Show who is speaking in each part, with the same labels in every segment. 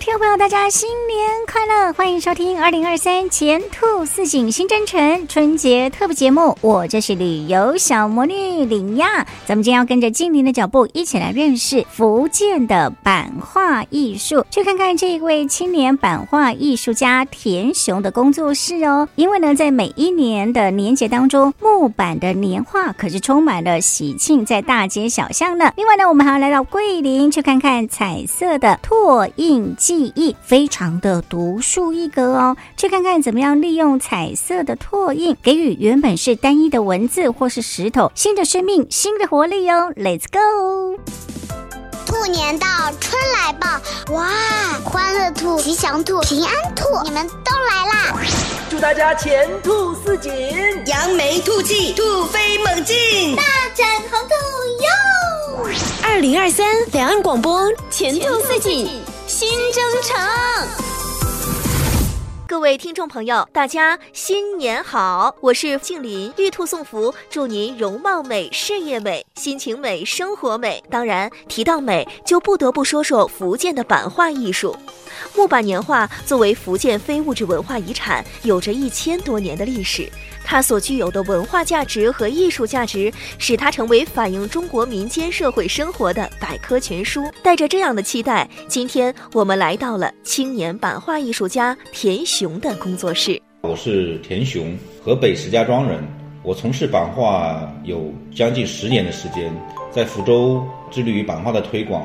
Speaker 1: 听众朋友，大家新年快乐！欢迎收听二零二三前兔似锦新征程春节特别节目。我就是旅游小魔女林亚，咱们今天要跟着精灵的脚步，一起来认识福建的版画艺术，去看看这一位青年版画艺术家田雄的工作室哦。因为呢，在每一年的年节当中，木板的年画可是充满了喜庆，在大街小巷呢。另外呢，我们还要来到桂林，去看看彩色的拓印。技艺非常的独树一格哦，去看看怎么样利用彩色的拓印，给予原本是单一的文字或是石头新的生命、新的活力哦。Let's go！
Speaker 2: 兔年到，春来报，哇，欢乐兔、吉祥兔、平安兔，你们都来啦！
Speaker 3: 祝大家前兔似锦，
Speaker 4: 扬眉吐气，兔飞猛进，
Speaker 2: 大展宏图哟！
Speaker 5: 二零二三两岸广播前兔似锦。新征程，
Speaker 6: 各位听众朋友，大家新年好！我是静林，玉兔送福，祝您容貌美、事业美、心情美、生活美。当然，提到美，就不得不说说福建的版画艺术。木板年画作为福建非物质文化遗产，有着一千多年的历史。它所具有的文化价值和艺术价值，使它成为反映中国民间社会生活的百科全书。带着这样的期待，今天我们来到了青年版画艺术家田雄的工作室。
Speaker 7: 我是田雄，河北石家庄人。我从事版画有将近十年的时间，在福州致力于版画的推广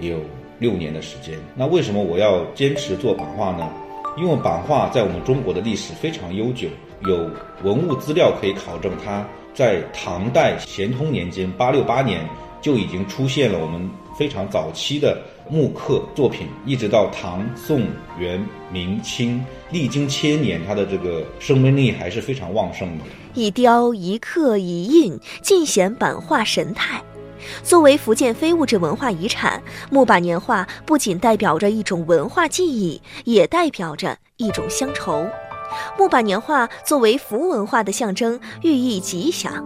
Speaker 7: 也有六年的时间。那为什么我要坚持做版画呢？因为版画在我们中国的历史非常悠久。有文物资料可以考证，它在唐代咸通年间（八六八年）就已经出现了我们非常早期的木刻作品，一直到唐、宋、元、明、清，历经千年，它的这个生命力还是非常旺盛的。
Speaker 6: 一雕一刻一印，尽显版画神态。作为福建非物质文化遗产，木板年画不仅代表着一种文化记忆，也代表着一种乡愁。木板年画作为福文化的象征，寓意吉祥。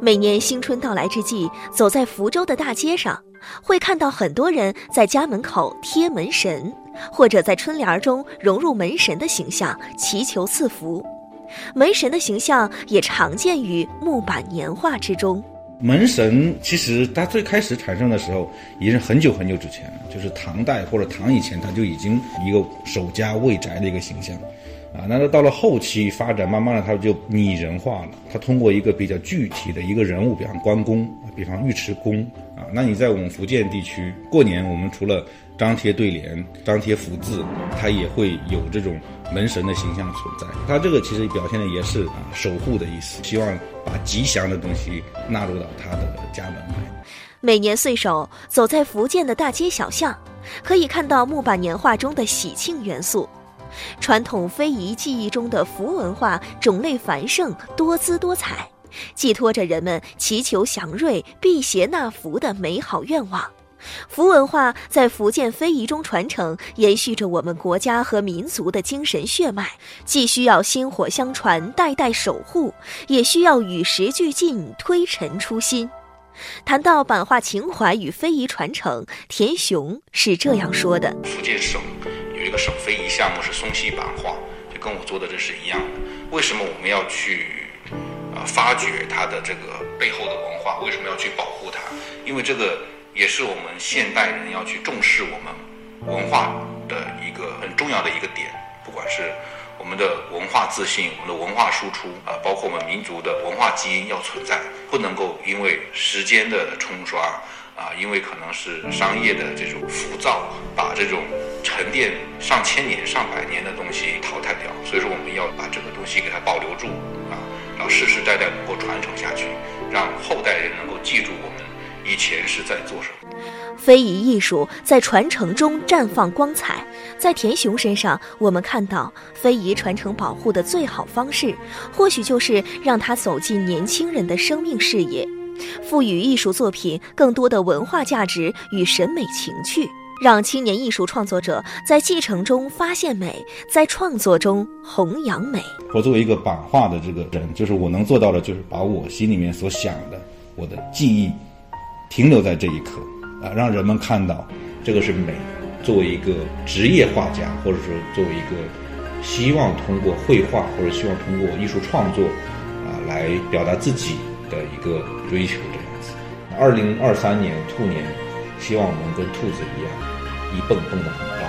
Speaker 6: 每年新春到来之际，走在福州的大街上，会看到很多人在家门口贴门神，或者在春联中融入门神的形象，祈求赐福。门神的形象也常见于木板年画之中。
Speaker 7: 门神其实它最开始产生的时候，已经是很久很久之前了，就是唐代或者唐以前，它就已经一个守家卫宅的一个形象。啊，那到了后期发展，慢慢的它就拟人化了。它通过一个比较具体的一个人物，比方关公，比方尉迟恭啊。那你在我们福建地区过年，我们除了张贴对联、张贴福字，它也会有这种门神的形象存在。它这个其实表现的也是啊守护的意思，希望把吉祥的东西纳入到他的家门来。
Speaker 6: 每年岁首，走在福建的大街小巷，可以看到木板年画中的喜庆元素。传统非遗技艺中的福文化种类繁盛、多姿多彩，寄托着人们祈求祥瑞、辟邪纳福的美好愿望。福文化在福建非遗中传承，延续着我们国家和民族的精神血脉，既需要薪火相传、代代守护，也需要与时俱进、推陈出新。谈到版画情怀与非遗传承，田雄是这样说的：
Speaker 7: 福建省。有一个省非遗项目是松溪版画，就跟我做的这是一样的。为什么我们要去呃发掘它的这个背后的文化？为什么要去保护它？因为这个也是我们现代人要去重视我们文化的一个很重要的一个点。不管是我们的文化自信、我们的文化输出啊，包括我们民族的文化基因要存在，不能够因为时间的冲刷啊，因为可能是商业的这种浮躁，把这种。沉淀上千年、上百年的东西淘汰掉，所以说我们要把这个东西给它保留住啊，然后世世代代能够传承下去，让后代人能够记住我们以前是在做什么。
Speaker 6: 非遗艺术在传承中绽放光彩，在田雄身上，我们看到非遗传承保护的最好方式，或许就是让它走进年轻人的生命视野，赋予艺术作品更多的文化价值与审美情趣。让青年艺术创作者在继承中发现美，在创作中弘扬美。
Speaker 7: 我作为一个版画的这个人，就是我能做到的，就是把我心里面所想的，我的记忆，停留在这一刻，啊，让人们看到这个是美。作为一个职业画家，或者说作为一个希望通过绘画或者希望通过艺术创作，啊，来表达自己的一个追求这样子。二零二三年兔年，希望我们跟兔子一样。一蹦蹦得很高，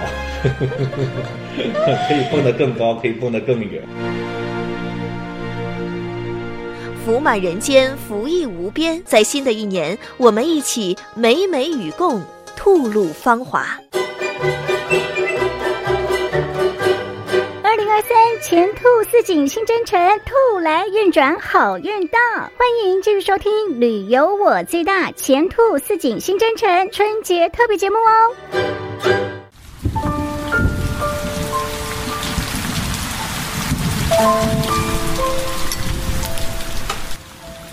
Speaker 7: 可以蹦得更高，可以蹦得更远。
Speaker 6: 福满人间，福意无边。在新的一年，我们一起美美与共，吐露芳
Speaker 1: 华。前兔似锦新征程，兔来运转好运到。欢迎继续收听《旅游我最大前兔似锦新征程》春节特别节目哦。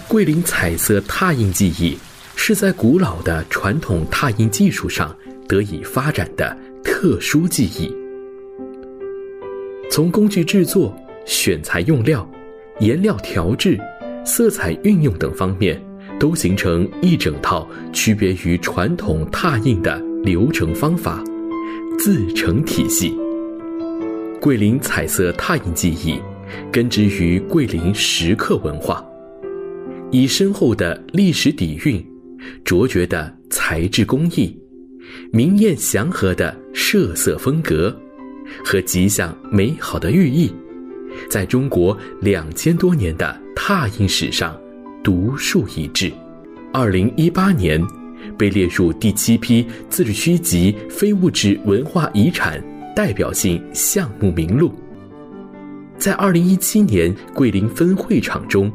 Speaker 8: 桂林彩色拓印技艺是在古老的传统拓印技术上得以发展的特殊技艺。从工具制作、选材用料、颜料调制、色彩运用等方面，都形成一整套区别于传统拓印的流程方法、自成体系。桂林彩色拓印技艺。根植于桂林石刻文化，以深厚的历史底蕴、卓绝的材质工艺、明艳祥和的设色风格和吉祥美好的寓意，在中国两千多年的拓印史上独树一帜。二零一八年，被列入第七批自治区级非物质文化遗产代表性项目名录。在二零一七年桂林分会场中，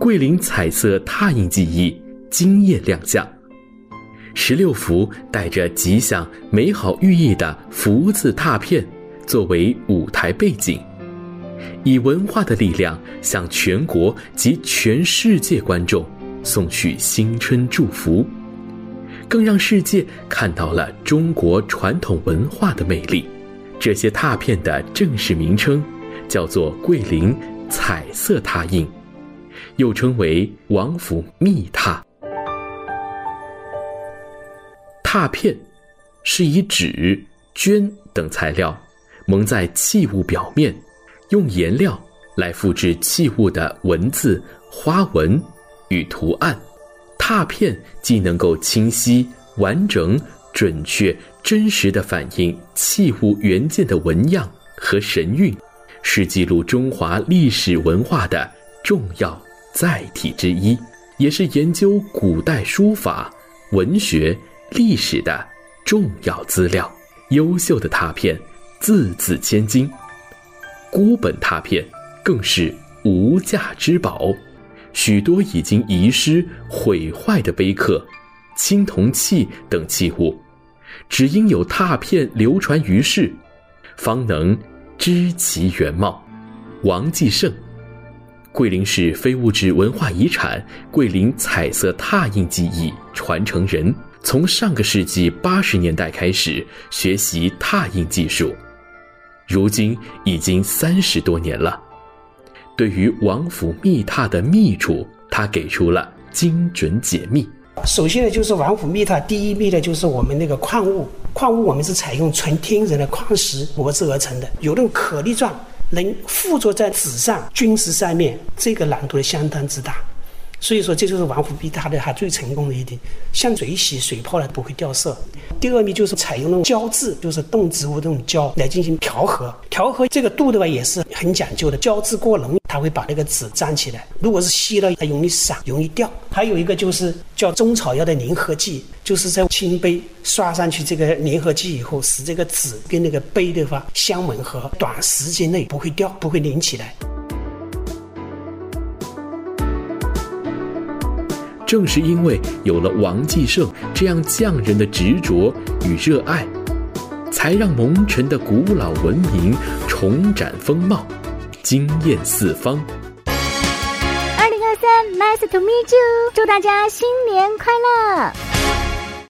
Speaker 8: 桂林彩色拓印技艺惊艳亮相，十六幅带着吉祥美好寓意的福字拓片作为舞台背景，以文化的力量向全国及全世界观众送去新春祝福，更让世界看到了中国传统文化的魅力。这些拓片的正式名称。叫做桂林彩色拓印，又称为王府密拓。拓片是以纸、绢等材料蒙在器物表面，用颜料来复制器物的文字、花纹与图案。拓片既能够清晰、完整、准确、真实地反映器物原件的纹样和神韵。是记录中华历史文化的重要载体之一，也是研究古代书法、文学、历史的重要资料。优秀的拓片，字字千金；孤本拓片更是无价之宝。许多已经遗失、毁坏的碑刻、青铜器等器物，只因有拓片流传于世，方能。知其原貌，王继胜，桂林市非物质文化遗产桂林彩色拓印技艺传承人，从上个世纪八十年代开始学习拓印技术，如今已经三十多年了。对于王府密拓的秘处，他给出了精准解密。
Speaker 9: 首先呢，就是王府密拓第一秘的就是我们那个矿物。矿物我们是采用纯天然的矿石磨制而成的，有那种颗粒状，能附着在纸上、军石上面，这个难度相当之大。所以说，这就是王府密拓的它最成功的一点，像水洗、水泡呢不会掉色。第二秘就是采用那种胶质，就是动植物这种胶来进行调和。调和这个度的话也是很讲究的，胶质过浓，它会把那个纸粘起来；如果是稀了，它容易散、容易掉。还有一个就是叫中草药的粘合剂，就是在青杯刷上去这个粘合剂以后，使这个纸跟那个杯的话相吻合，短时间内不会掉、不会粘起来。
Speaker 8: 正是因为有了王继胜这样匠人的执着与热爱，才让蒙尘的古老文明重展风貌，惊艳四方。
Speaker 1: 二零二三，Nice to meet you！祝大家新年快乐！